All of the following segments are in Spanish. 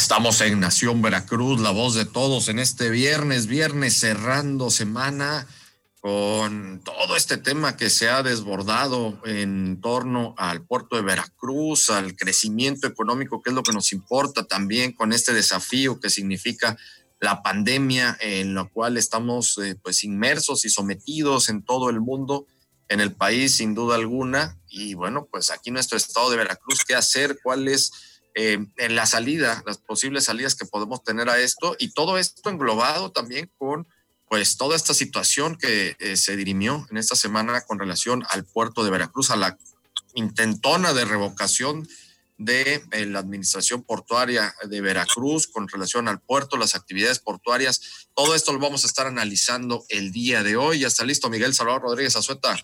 Estamos en Nación Veracruz, la voz de todos en este viernes, viernes cerrando semana con todo este tema que se ha desbordado en torno al puerto de Veracruz, al crecimiento económico, que es lo que nos importa también con este desafío que significa la pandemia en la cual estamos eh, pues inmersos y sometidos en todo el mundo, en el país sin duda alguna. Y bueno, pues aquí nuestro estado de Veracruz, ¿qué hacer? ¿Cuál es eh, en la salida, las posibles salidas que podemos tener a esto y todo esto englobado también con pues toda esta situación que eh, se dirimió en esta semana con relación al puerto de Veracruz, a la intentona de revocación de eh, la administración portuaria de Veracruz con relación al puerto, las actividades portuarias. Todo esto lo vamos a estar analizando el día de hoy. Ya está listo Miguel Salvador Rodríguez Azueta.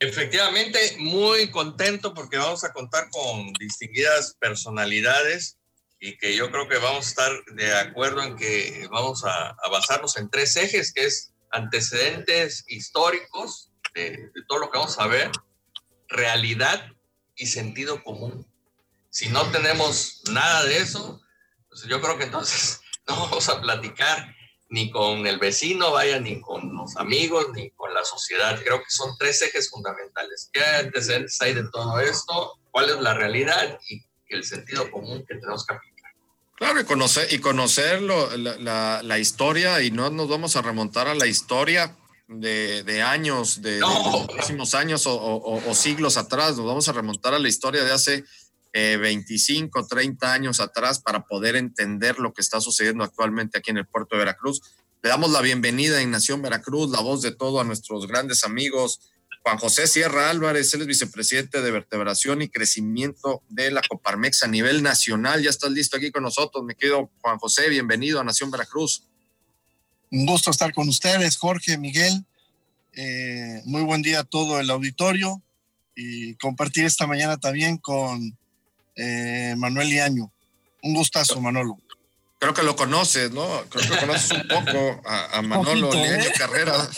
Efectivamente, muy contento porque vamos a contar con distinguidas personalidades y que yo creo que vamos a estar de acuerdo en que vamos a, basarnos en tres ejes, que es antecedentes históricos de, todo lo que vamos a ver, realidad y sentido común. Si no tenemos nada de eso, pues yo creo que entonces no vamos a platicar ni con el vecino, vaya, ni con los amigos, ni con la sociedad. Creo que son tres ejes fundamentales. ¿Qué antecedentes hay de todo esto? ¿Cuál es la realidad? Y el sentido común que tenemos que aplicar. Claro, y conocer, y conocer la, la, historia, y no nos vamos a remontar a la historia de, de años, de, los próximos años o, o, siglos atrás, nos vamos a remontar a la historia de hace 25, eh, 30 años atrás para poder entender lo que está sucediendo actualmente aquí en el puerto de Veracruz. Le damos la bienvenida en Nación Veracruz, la voz de todo a nuestros grandes amigos. Juan José Sierra Álvarez, él es vicepresidente de vertebración y crecimiento de la Coparmex a nivel nacional. Ya estás listo aquí con nosotros, mi querido Juan José, bienvenido a Nación Veracruz. Un gusto estar con ustedes, Jorge, Miguel. Eh, muy buen día a todo el auditorio y compartir esta mañana también con eh, Manuel Iaño. Un gustazo, Manolo. Creo que lo conoces, ¿no? Creo que conoces un poco a, Manolo Liaño ¿eh? Carrera,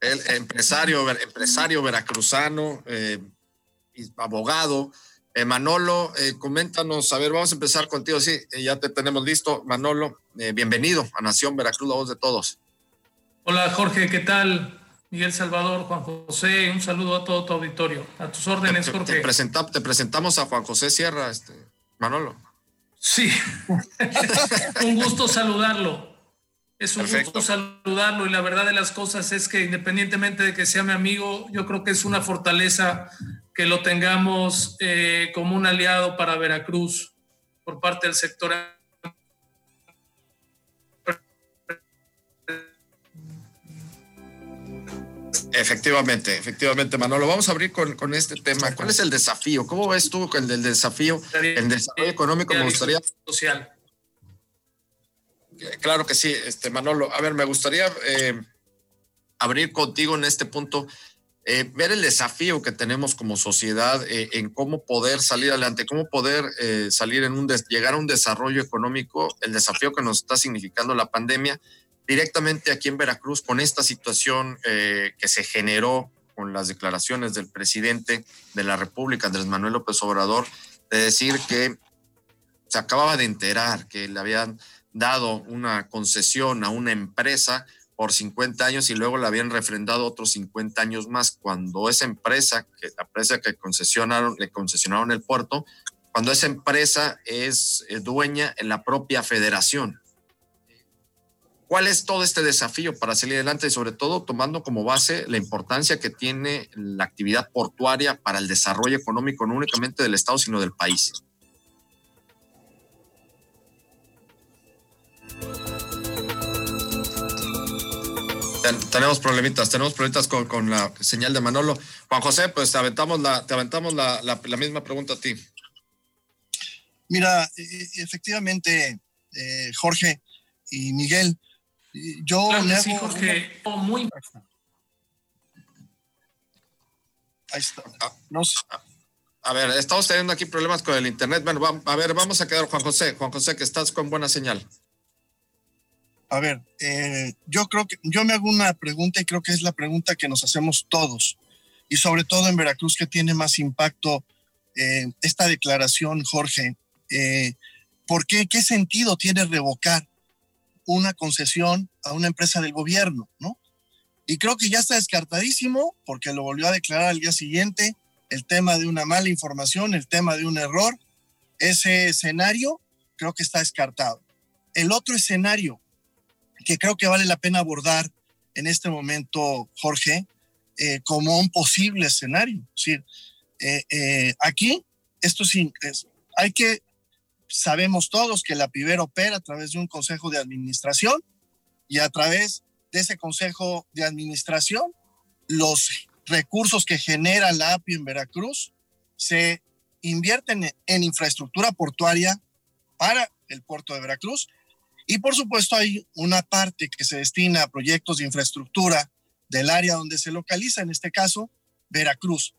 el empresario, empresario veracruzano, eh, abogado. Manolo, coméntanos, a ver, vamos a empezar contigo, sí, ya te tenemos listo. Manolo, bienvenido a Nación Veracruz, la voz de todos. Hola Jorge, ¿qué tal? Miguel Salvador, Juan José, un saludo a todo tu auditorio. A tus órdenes, Jorge. Te, presentamos a Juan José Sierra, este, Manolo. Sí, un gusto saludarlo. Es un gusto saludarlo y la verdad de las cosas es que independientemente de que sea mi amigo, yo creo que es una fortaleza que lo tengamos eh, como un aliado para Veracruz por parte del sector Efectivamente, efectivamente, Manolo. Vamos a abrir con, este tema. ¿Cuál es el desafío? ¿Cómo ves tú el del desafío, el desafío económico? Me gustaría. Social. Claro que sí, este Manolo. A ver, me gustaría eh, abrir contigo en este punto, eh, ver el desafío que tenemos como sociedad eh, en cómo poder salir adelante, cómo poder salir en un llegar a un desarrollo económico, el desafío que nos está significando la pandemia directamente aquí en Veracruz con esta situación eh, que se generó con las declaraciones del presidente de la República, Andrés Manuel López Obrador, de decir que se acababa de enterar que le habían dado una concesión a una empresa por 50 años y luego le habían refrendado otros 50 años más cuando esa empresa, que la empresa que concesionaron, le concesionaron el puerto, cuando esa empresa es eh, dueña en la propia federación. ¿Cuál es todo este desafío para salir adelante y sobre todo tomando como base la importancia que tiene la actividad portuaria para el desarrollo económico no únicamente del Estado, sino del país? tenemos problemitas, tenemos problemitas con, la señal de Manolo. Juan José, pues te aventamos la, te aventamos la, misma pregunta a ti. Mira, e, e, efectivamente, eh, Jorge y Miguel, yo claro que sí, Jorge, oh, muy Ahí está. Ah. No sé. Ah. A ver, estamos teniendo aquí problemas con el internet. Bueno, vamos, a ver, vamos a quedar Juan José. Juan José, que estás con buena señal. A ver, eh, yo creo que yo me hago una pregunta y creo que es la pregunta que nos hacemos todos y sobre todo en Veracruz que tiene más impacto eh, esta declaración, Jorge. Eh, ¿Por qué? ¿Qué sentido tiene revocar una concesión a una empresa del gobierno? ¿no? Y creo que ya está descartadísimo porque lo volvió a declarar al día siguiente el tema de una mala información, el tema de un error. Ese escenario creo que está descartado. El otro escenario que creo que vale la pena abordar en este momento, Jorge, eh, como un posible escenario. Es decir, eh, eh, aquí, esto es, hay que, sabemos todos que la PIBER opera a través de un consejo de administración y a través de ese consejo de administración, los recursos que genera la API en Veracruz se invierten en infraestructura portuaria para el puerto de Veracruz y por supuesto hay una parte que se destina a proyectos de infraestructura del área donde se localiza, en este caso, Veracruz.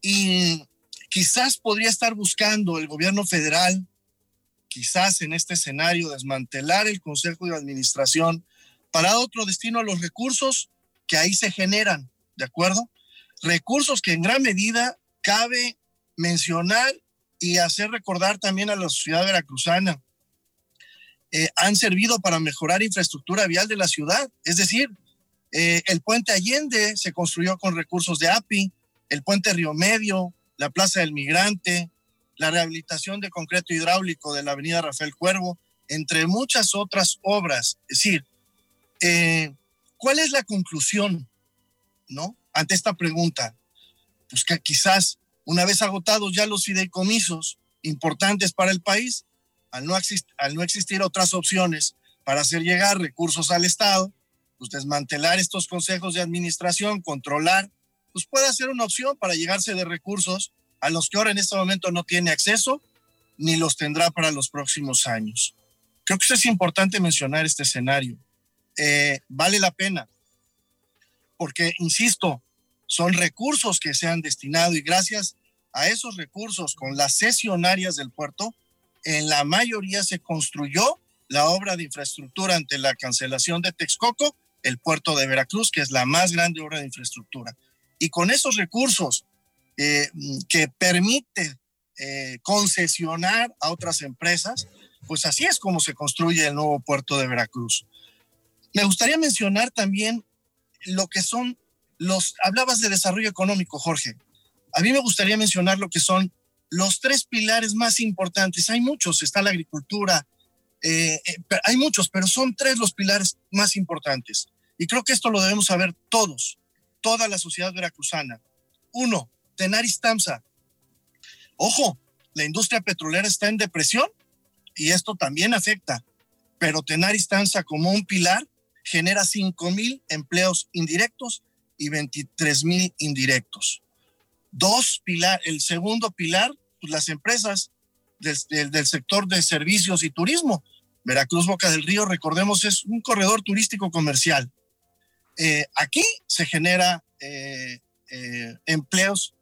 Y quizás podría estar buscando el gobierno federal, quizás en este escenario, desmantelar el Consejo de Administración para otro destino a los recursos que ahí se generan, ¿de acuerdo? Recursos que en gran medida cabe mencionar y hacer recordar también a la sociedad veracruzana. Eh, han servido para mejorar infraestructura vial de la ciudad, es decir, eh, el puente Allende se construyó con recursos de API, el puente Río Medio, la Plaza del Migrante, la rehabilitación de concreto hidráulico de la avenida Rafael Cuervo, entre muchas otras obras. Es decir, eh, ¿cuál es la conclusión, no? Ante esta pregunta, pues que quizás una vez agotados ya los fideicomisos importantes para el país, al no, existir otras opciones para hacer llegar recursos al Estado, pues desmantelar estos consejos de administración, controlar, pues puede ser una opción para llegarse de recursos a los que ahora en este momento no tiene acceso ni los tendrá para los próximos años. Creo que es importante mencionar este escenario. Eh, vale la pena, porque, insisto, son recursos que se han destinado y gracias a esos recursos con las sesionarias del puerto, en la mayoría se construyó la obra de infraestructura ante la cancelación de Texcoco el puerto de Veracruz, que es la más grande obra de infraestructura. Y con esos recursos eh, que permite eh, concesionar a otras empresas, pues así es como se construye el nuevo puerto de Veracruz. Me gustaría mencionar también lo que son los, hablabas de desarrollo económico, Jorge. A mí me gustaría mencionar lo que son los tres pilares más importantes. Hay muchos, está la agricultura, eh, hay muchos, pero son tres los pilares más importantes. Y creo que esto lo debemos saber todos, toda la sociedad veracruzana. Uno, Tenaris Tamsa. Ojo, la industria petrolera está en depresión y esto también afecta, pero Tenaris Tamsa como un pilar genera 5 mil empleos indirectos y 23 mil indirectos. Dos, pilar, el segundo pilar, pues las empresas del, sector de servicios y turismo. Veracruz Boca del Río, recordemos, es un corredor turístico comercial. Eh, aquí se genera eh, eh, empleos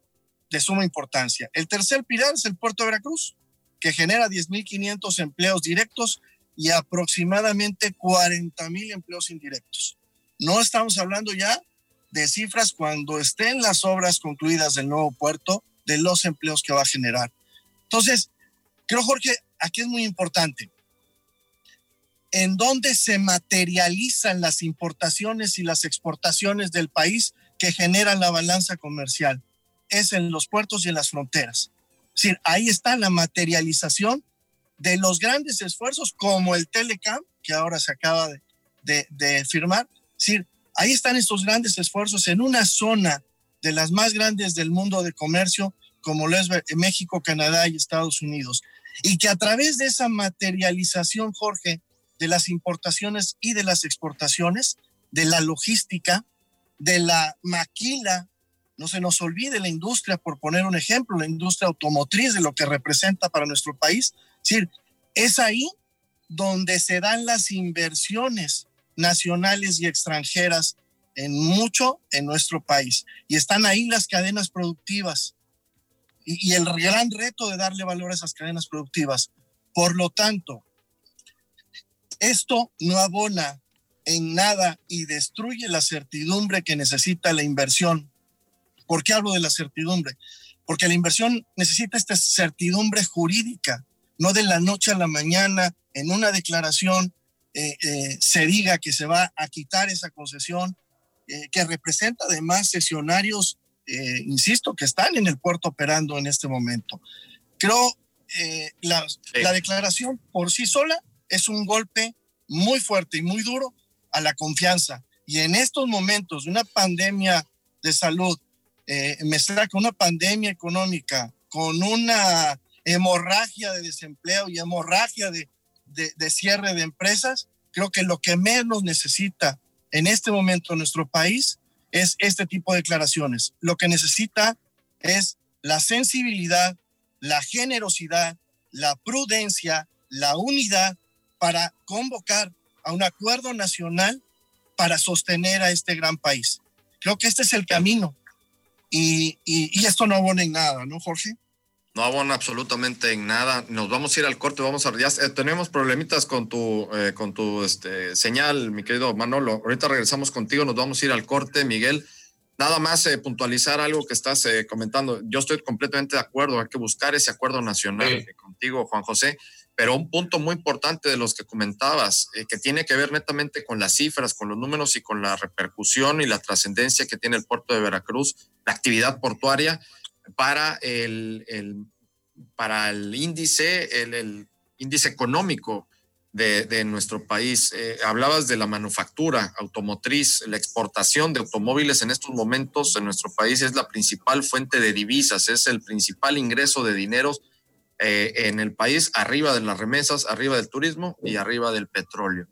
de suma importancia. El tercer pilar es el puerto de Veracruz, que genera 10.500 empleos directos y aproximadamente 40.000 empleos indirectos. No estamos hablando ya de cifras cuando estén las obras concluidas del nuevo puerto, de los empleos que va a generar. Entonces, creo, Jorge, aquí es muy importante en dónde se materializan las importaciones y las exportaciones del país que generan la balanza comercial. Es en los puertos y en las fronteras. Es decir, ahí está la materialización de los grandes esfuerzos como el Telecam, que ahora se acaba de, firmar. Es decir, ahí están estos grandes esfuerzos en una zona de las más grandes del mundo de comercio, como lo es México, Canadá y Estados Unidos. Y que a través de esa materialización, Jorge, de las importaciones y de las exportaciones, de la logística, de la maquila. No se nos olvide la industria, por poner un ejemplo, la industria automotriz, de lo que representa para nuestro país. Es ahí donde se dan las inversiones nacionales y extranjeras en mucho en nuestro país. Y están ahí las cadenas productivas y, el gran reto de darle valor a esas cadenas productivas. Por lo tanto, esto no abona en nada y destruye la certidumbre que necesita la inversión. ¿Por qué hablo de la certidumbre? Porque la inversión necesita esta certidumbre jurídica, no de la noche a la mañana en una declaración eh, eh, se diga que se va a quitar esa concesión, eh, que representa además sesionarios, insisto, que están en el puerto operando en este momento. Creo la, la declaración por sí sola es un golpe muy fuerte y muy duro a la confianza. Y en estos momentos de una pandemia de salud, eh, mezclada con una pandemia económica, con una hemorragia de desempleo y hemorragia de, de, cierre de empresas, creo que lo que menos necesita en este momento nuestro país es este tipo de declaraciones. Lo que necesita es la sensibilidad, la generosidad, la prudencia, la unidad para convocar a un acuerdo nacional para sostener a este gran país. Creo que este es el camino y, y, esto no abona en nada, ¿no, Jorge? No abona absolutamente en nada. Nos vamos a ir al corte, vamos a ya eh, tenemos problemitas con tu eh, con tu este, señal, mi querido Manolo. Ahorita regresamos contigo, nos vamos a ir al corte, Miguel. Nada más eh, puntualizar algo que estás comentando. Yo estoy completamente de acuerdo, hay que buscar ese acuerdo nacional contigo, Juan José. Pero un punto muy importante de los que comentabas, eh, que tiene que ver netamente con las cifras, con los números y con la repercusión y la trascendencia que tiene el puerto de Veracruz, la actividad portuaria para el, para el índice, el, índice económico de, nuestro país. Eh, hablabas de la manufactura automotriz, la exportación de automóviles en estos momentos en nuestro país es la principal fuente de divisas, es el principal ingreso de dineros eh, en el país, arriba de las remesas, arriba del turismo y arriba del petróleo.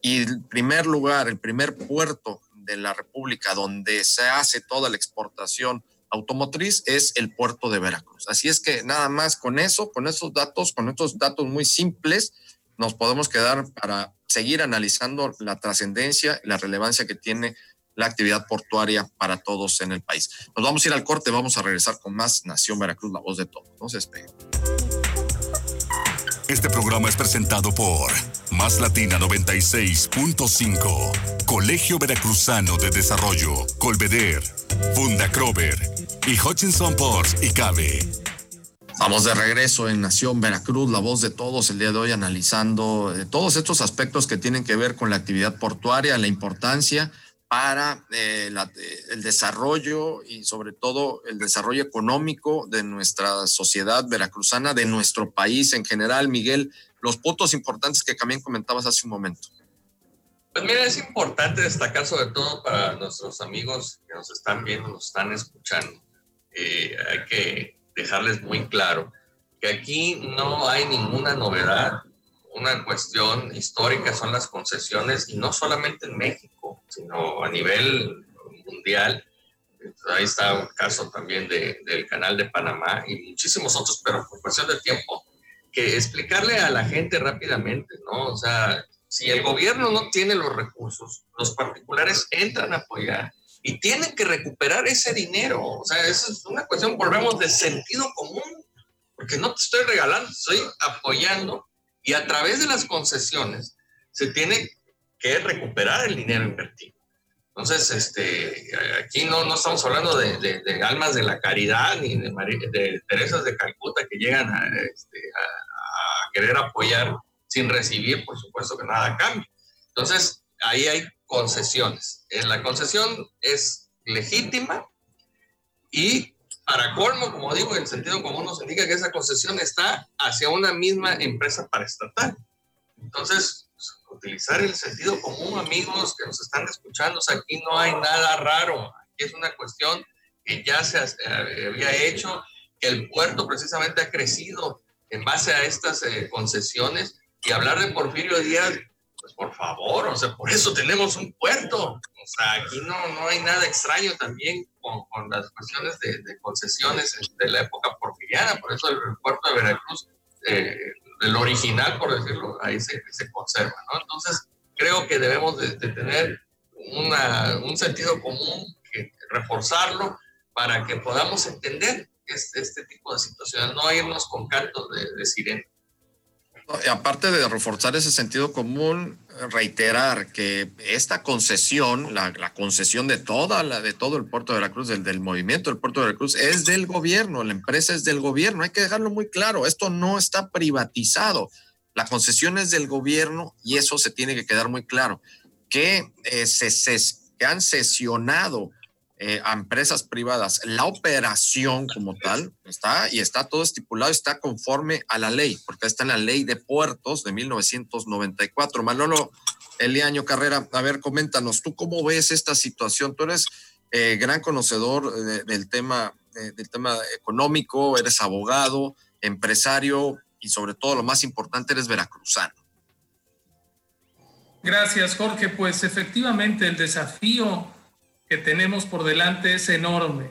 Y el primer lugar, el primer puerto de la República donde se hace toda la exportación automotriz es el puerto de Veracruz. Así es que nada más con eso, con esos datos, con estos datos muy simples, nos podemos quedar para seguir analizando la trascendencia la relevancia que tiene la actividad portuaria para todos en el país. Nos vamos a ir al corte, vamos a regresar con más Nación Veracruz, la voz de todos. No se Este programa es presentado por Más Latina 96.5, Colegio Veracruzano de Desarrollo, Colveder, Funda Crover y Hutchinson Ports y Cabe. Estamos de regreso en Nación Veracruz, la voz de todos, el día de hoy analizando eh, todos estos aspectos que tienen que ver con la actividad portuaria, la importancia para eh, eh, el desarrollo y sobre todo el desarrollo económico de nuestra sociedad veracruzana, de nuestro país en general. Miguel, los puntos importantes que también comentabas hace un momento. Pues mira, es importante destacar sobre todo para nuestros amigos que nos están viendo, nos están escuchando. Eh, hay que dejarles muy claro que aquí no hay ninguna novedad una cuestión histórica son las concesiones y no solamente en México, sino a nivel mundial. Ahí está un caso también de, del canal de Panamá y muchísimos otros, pero por cuestión de tiempo, que explicarle a la gente rápidamente, ¿no? O sea, si el gobierno no tiene los recursos, los particulares entran a apoyar y tienen que recuperar ese dinero. O sea, esa es una cuestión, volvemos, de sentido común, porque no te estoy regalando, estoy apoyando y a través de las concesiones se tiene que recuperar el dinero invertido. Entonces, este, aquí no, no estamos hablando de, de, almas de la caridad ni de, de Teresas de Calcuta que llegan este, a, a, querer apoyar sin recibir, por supuesto que nada cambia. Entonces, ahí hay concesiones. La concesión es legítima y para colmo, como digo, en sentido común nos indica que esa concesión está hacia una misma empresa paraestatal. Entonces, utilizar el sentido común, amigos que nos están escuchando, aquí no hay nada raro, aquí es una cuestión que ya se había hecho, que el puerto precisamente ha crecido en base a estas eh, concesiones y hablar de Porfirio Díaz pues por favor, o sea, por eso tenemos un puerto. O sea, aquí no, no hay nada extraño también con, con las cuestiones de, de, concesiones de la época porfiriana, por eso el, puerto de Veracruz, eh, el original, por decirlo, ahí se, se, conserva, ¿no? Entonces, creo que debemos de, tener un sentido común, que, reforzarlo para que podamos entender este, este tipo de situaciones, no irnos con cantos de, de sirena. Aparte de reforzar ese sentido común, reiterar que esta concesión, la, concesión de toda la, de todo el puerto de Veracruz, del, del movimiento del puerto de Veracruz, es del gobierno, la empresa es del gobierno, hay que dejarlo muy claro, esto no está privatizado, la concesión es del gobierno y eso se tiene que quedar muy claro, que, eh, se, han sesionado eh, a empresas privadas. La operación como tal está y está todo estipulado, está conforme a la ley, porque está en la ley de puertos de 1994. Manolo Eliaño Carrera, a ver, coméntanos, ¿tú cómo ves esta situación? Tú eres eh, gran conocedor del, tema, del tema económico, eres abogado, empresario y sobre todo lo más importante, eres veracruzano. Gracias, Jorge. Pues efectivamente el desafío que tenemos por delante es enorme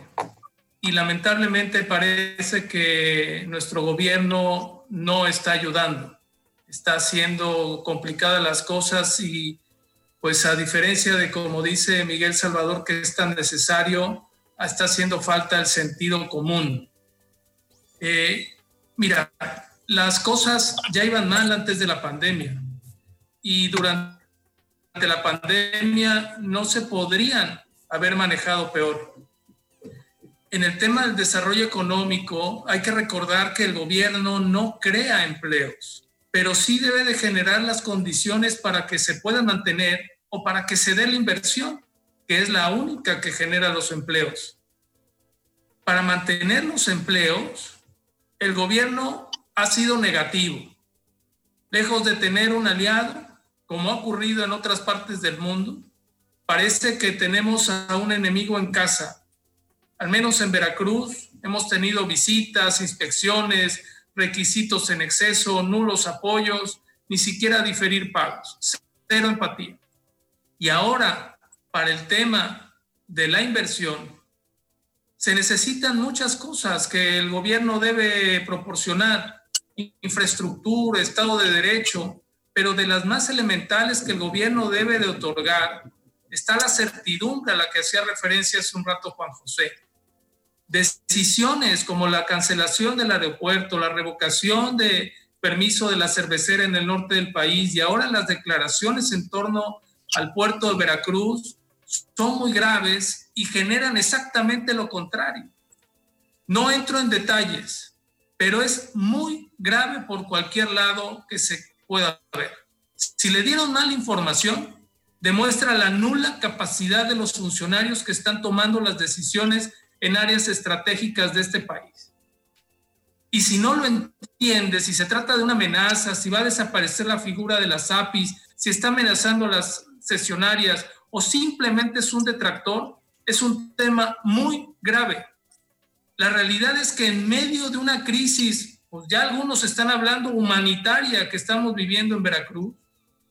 y lamentablemente parece que nuestro gobierno no está ayudando. Está haciendo complicadas las cosas y pues a diferencia de como dice Miguel Salvador que es tan necesario, está haciendo falta el sentido común. Eh, mira, las cosas ya iban mal antes de la pandemia y durante la pandemia no se podrían haber manejado peor. En el tema del desarrollo económico, hay que recordar que el gobierno no crea empleos, pero sí debe de generar las condiciones para que se puedan mantener o para que se dé la inversión, que es la única que genera los empleos. Para mantener los empleos, el gobierno ha sido negativo. Lejos de tener un aliado, como ha ocurrido en otras partes del mundo, parece que tenemos a un enemigo en casa. Al menos en Veracruz hemos tenido visitas, inspecciones, requisitos en exceso, nulos apoyos, ni siquiera diferir pagos, cero empatía. Y ahora, para el tema de la inversión, se necesitan muchas cosas que el gobierno debe proporcionar, infraestructura, Estado de Derecho, pero de las más elementales que el gobierno debe de otorgar está la certidumbre a la que hacía referencia hace un rato Juan José. Decisiones como la cancelación del aeropuerto, la revocación de permiso de la cervecera en el norte del país y ahora las declaraciones en torno al puerto de Veracruz son muy graves y generan exactamente lo contrario. No entro en detalles, pero es muy grave por cualquier lado que se pueda ver. Si le dieron mala información, demuestra la nula capacidad de los funcionarios que están tomando las decisiones en áreas estratégicas de este país. Y si no lo entiende, si se trata de una amenaza, si va a desaparecer la figura de las APIs, si está amenazando a las sesionarias o simplemente es un detractor, es un tema muy grave. La realidad es que en medio de una crisis, pues ya algunos están hablando humanitaria que estamos viviendo en Veracruz,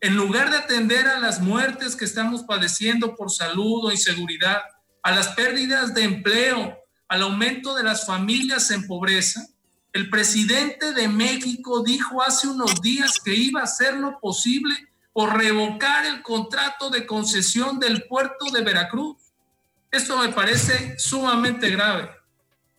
en lugar de atender a las muertes que estamos padeciendo por salud o inseguridad, a las pérdidas de empleo, al aumento de las familias en pobreza, el presidente de México dijo hace unos días que iba a hacer lo posible por revocar el contrato de concesión del puerto de Veracruz. Esto me parece sumamente grave.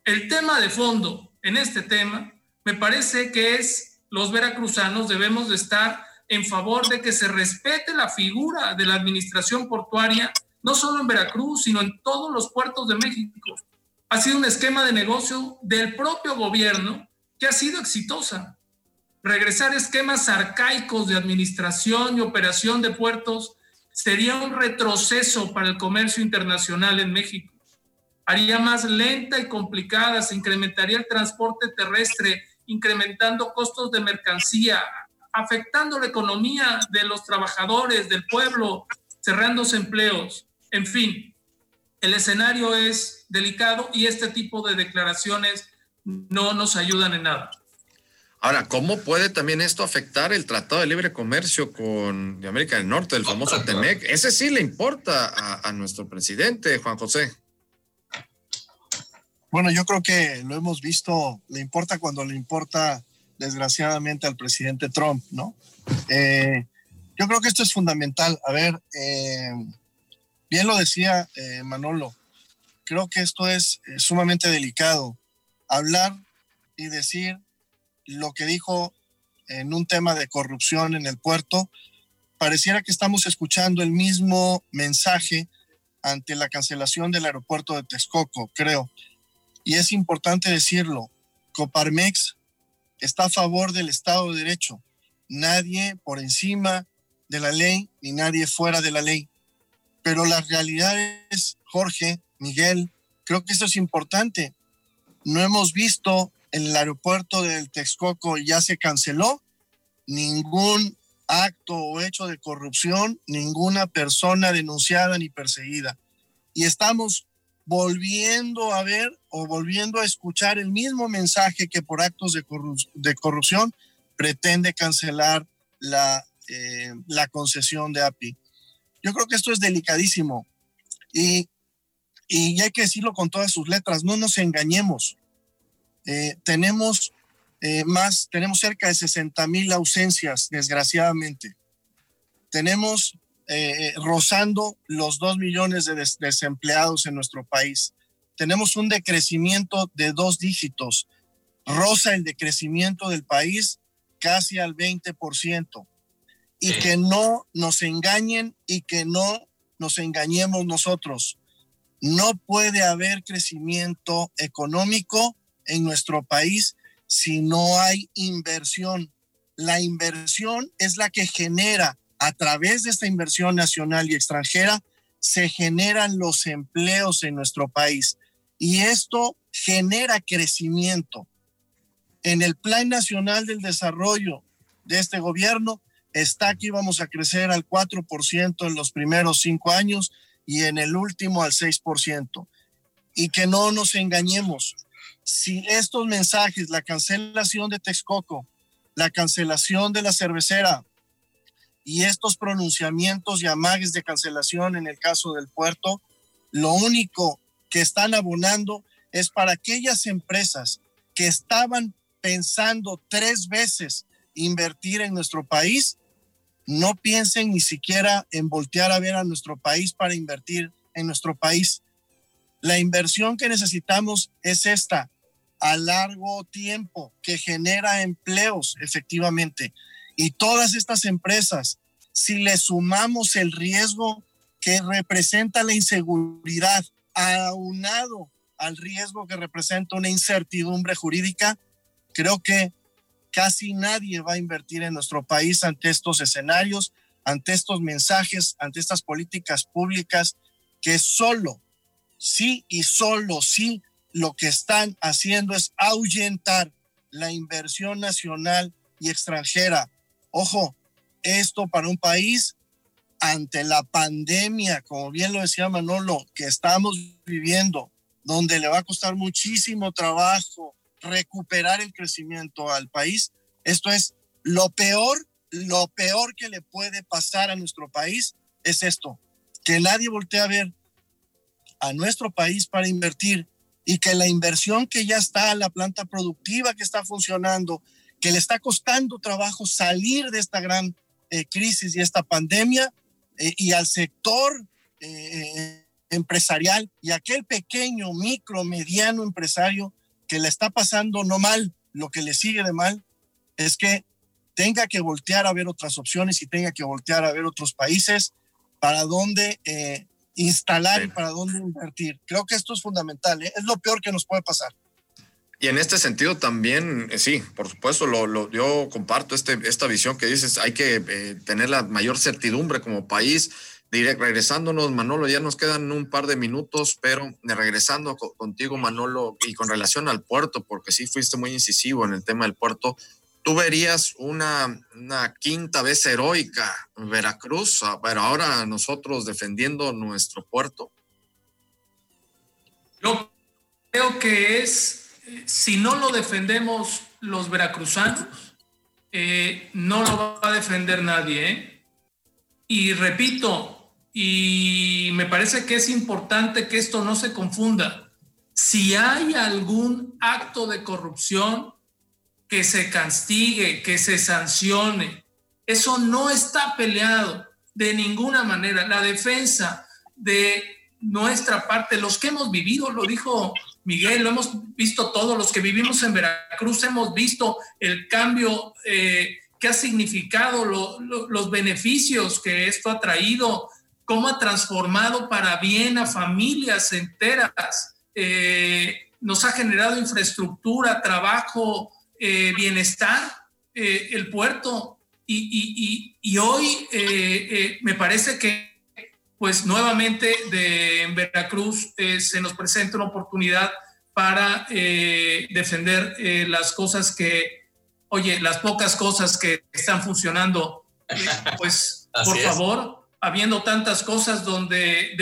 El tema de fondo en este tema me parece que es los veracruzanos debemos de estar en favor de que se respete la figura de la administración portuaria, no solo en Veracruz, sino en todos los puertos de México. Ha sido un esquema de negocio del propio gobierno que ha sido exitosa. Regresar esquemas arcaicos de administración y operación de puertos sería un retroceso para el comercio internacional en México. Haría más lenta y complicada, se incrementaría el transporte terrestre, incrementando costos de mercancía, afectando la economía de los trabajadores, del pueblo, cerrándose empleos. En fin, el escenario es delicado y este tipo de declaraciones no nos ayudan en nada. Ahora, ¿cómo puede también esto afectar el Tratado de Libre Comercio con de América del Norte, el famoso TEMEC? Ese sí le importa a, a nuestro presidente, Juan José. Bueno, yo creo que lo hemos visto, le importa cuando le importa desgraciadamente al presidente Trump, ¿no? Eh, yo creo que esto es fundamental. A ver, eh, Bien lo decía eh, Manolo, creo que esto es eh, sumamente delicado. Hablar y decir lo que dijo en un tema de corrupción en el puerto, pareciera que estamos escuchando el mismo mensaje ante la cancelación del aeropuerto de Texcoco, creo. Y es importante decirlo, Coparmex está a favor del Estado de Derecho. Nadie por encima de la ley ni nadie fuera de la ley. Pero la realidad es, Jorge, Miguel, creo que esto es importante. No hemos visto el aeropuerto del Texcoco ya se canceló, ningún acto o hecho de corrupción, ninguna persona denunciada ni perseguida. Y estamos volviendo a ver o volviendo a escuchar el mismo mensaje que por actos de, de corrupción pretende cancelar la, eh, la concesión de API. Yo creo que esto es delicadísimo y, y hay que decirlo con todas sus letras, no nos engañemos. Eh, tenemos eh, más, tenemos cerca de 60 mil ausencias, desgraciadamente. Tenemos eh, rozando los 2 millones de desempleados en nuestro país. Tenemos un decrecimiento de dos dígitos. Rosa el decrecimiento del país casi al 20%. Y que no nos engañen y que no nos engañemos nosotros. No puede haber crecimiento económico en nuestro país si no hay inversión. La inversión es la que genera, a través de esta inversión nacional y extranjera, se generan los empleos en nuestro país. Y esto genera crecimiento. En el Plan Nacional del Desarrollo de este gobierno está que íbamos a crecer al 4% en los primeros cinco años y en el último al 6%. Y que no nos engañemos, si estos mensajes, la cancelación de Texcoco, la cancelación de la cervecera y estos pronunciamientos y amagues de cancelación en el caso del puerto, lo único que están abonando es para aquellas empresas que estaban pensando tres veces invertir en nuestro país, no piensen ni siquiera en voltear a ver a nuestro país para invertir en nuestro país. La inversión que necesitamos es esta, a largo tiempo que genera empleos efectivamente. Y todas estas empresas, si le sumamos el riesgo que representa la inseguridad, aunado al riesgo que representa una incertidumbre jurídica, creo que casi nadie va a invertir en nuestro país ante estos escenarios, ante estos mensajes, ante estas políticas públicas que solo, sí y solo sí lo que están haciendo es ahuyentar la inversión nacional y extranjera. Ojo, esto para un país ante la pandemia, como bien lo decía Manolo, que estamos viviendo, donde le va a costar muchísimo trabajo recuperar el crecimiento al país, esto es lo peor, lo peor que le puede pasar a nuestro país es esto, que nadie voltee a ver a nuestro país para invertir y que la inversión que ya está, la planta productiva que está funcionando, que le está costando trabajo salir de esta gran eh, crisis y esta pandemia, eh, y al sector eh, empresarial y aquel pequeño, micro, mediano empresario que le está pasando no mal, lo que le sigue de mal es que tenga que voltear a ver otras opciones y tenga que voltear a ver otros países para donde instalar y para dónde invertir. Creo que esto es fundamental, ¿eh? es lo peor que nos puede pasar. Y en este sentido también, eh, sí, por supuesto, lo, yo comparto este, esta visión que dices, hay que eh, tener la mayor certidumbre como país. Direct, regresándonos, Manolo, ya nos quedan un par de minutos, pero regresando contigo, Manolo, y con relación al puerto, porque sí fuiste muy incisivo en el tema del puerto, tú verías una, una quinta vez heroica Veracruz, pero ahora nosotros defendiendo nuestro puerto. Yo creo que es, si no lo defendemos los veracruzanos, eh, no lo va a defender nadie. ¿eh? Y repito, y me parece que es importante que esto no se confunda. Si hay algún acto de corrupción, que se castigue, que se sancione. Eso no está peleado de ninguna manera. La defensa de nuestra parte, los que hemos vivido, lo dijo Miguel, lo hemos visto todos, los que vivimos en Veracruz, hemos visto el cambio eh, que ha significado, los beneficios que esto ha traído, cómo ha transformado para bien a familias enteras, eh, nos ha generado infraestructura, trabajo, eh, bienestar, el puerto. Y, y hoy me parece que pues nuevamente de, en Veracruz eh, se nos presenta una oportunidad para eh, defender eh, las cosas que, oye, las pocas cosas que están funcionando, pues por favor, habiendo tantas cosas donde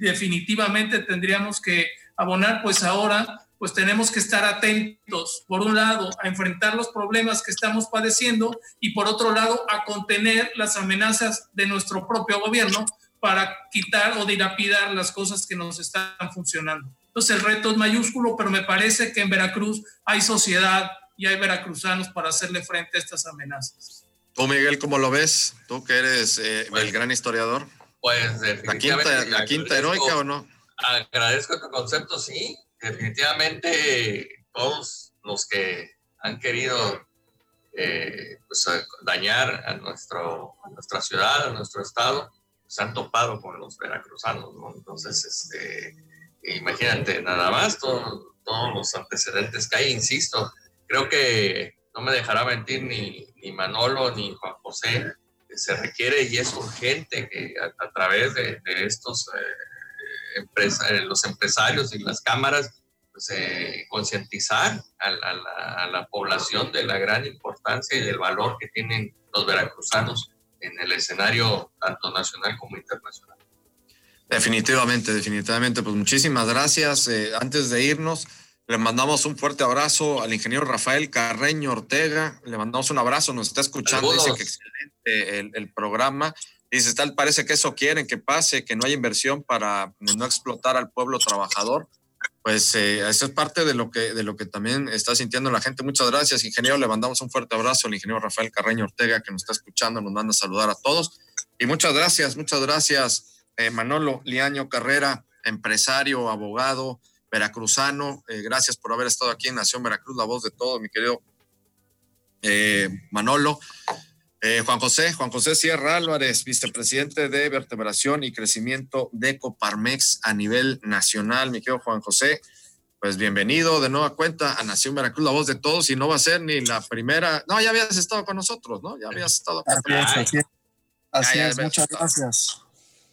definitivamente tendríamos que abonar, pues ahora pues tenemos que estar atentos, por un lado, a enfrentar los problemas que estamos padeciendo y por otro lado, a contener las amenazas de nuestro propio gobierno para quitar o dilapidar las cosas que nos están funcionando. Entonces el reto es mayúsculo, pero me parece que en Veracruz hay sociedad y hay veracruzanos para hacerle frente a estas amenazas. Tú, Miguel, ¿cómo lo ves? Tú que eres eh, el pues, gran historiador. Pues definitivamente. ¿La quinta, heroica o no? Agradezco tu concepto, sí. Definitivamente todos los que han querido eh, pues, dañar a, nuestro, a nuestra ciudad, a nuestro estado, se han topado con los veracruzanos, ¿no? Entonces, este, imagínate, nada más todos los antecedentes que hay, insisto, creo que no me dejará mentir ni, ni Manolo ni Juan José, se requiere y es urgente que a, través de, estos eh, eh, los empresarios y las cámaras, pues, eh, concientizar a, a la población de la gran importancia y del valor que tienen los veracruzanos en el escenario tanto nacional como internacional. Definitivamente, definitivamente. Pues muchísimas gracias. Eh, antes de irnos, le mandamos un fuerte abrazo al ingeniero Rafael Carreño Ortega. Le mandamos un abrazo, nos está escuchando. Dice que excelente el, el programa. Dice, tal parece que eso quieren que pase, que no hay inversión para no explotar al pueblo trabajador pues eh, eso es parte de lo que de lo que también está sintiendo la gente. Muchas gracias, ingeniero. Le mandamos un fuerte abrazo al ingeniero Rafael Carreño Ortega que nos está escuchando, nos manda a saludar a todos. Y muchas gracias, muchas gracias, eh, Manolo Liaño Carrera, empresario, abogado, veracruzano. Eh, gracias por haber estado aquí en Nación Veracruz, la voz de todo, mi querido Manolo. Eh, Juan José, Juan José Sierra Álvarez, vicepresidente de vertebración y crecimiento de Coparmex a nivel nacional. Mi querido Juan José, pues bienvenido de nueva cuenta a Nación Veracruz, la voz de todos, y no va a ser ni la primera. No, ya habías estado con nosotros, ¿no? Ya habías estado con nosotros. Así es, muchas gracias.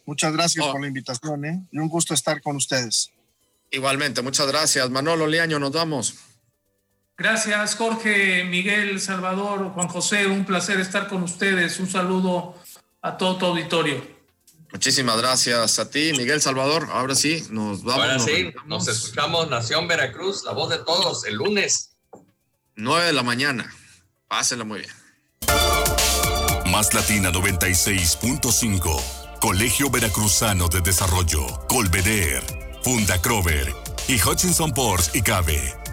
Muchas gracias oh. por la invitación, ¿eh? Y un gusto estar con ustedes. Igualmente, muchas gracias. Manolo Liaño, nos vamos. Gracias, Jorge, Miguel, Salvador, Juan José. Un placer estar con ustedes. Un saludo a todo tu auditorio. Muchísimas gracias a ti, Miguel Salvador. Ahora sí, nos vamos. Ahora sí, nos escuchamos Nación Veracruz, la voz de todos, el lunes. 9 de la mañana. Pásenla muy bien. Más Latina 96.5. Colegio Veracruzano de Desarrollo, Colveder, Funda Crover y Hutchinson Ports y Cabe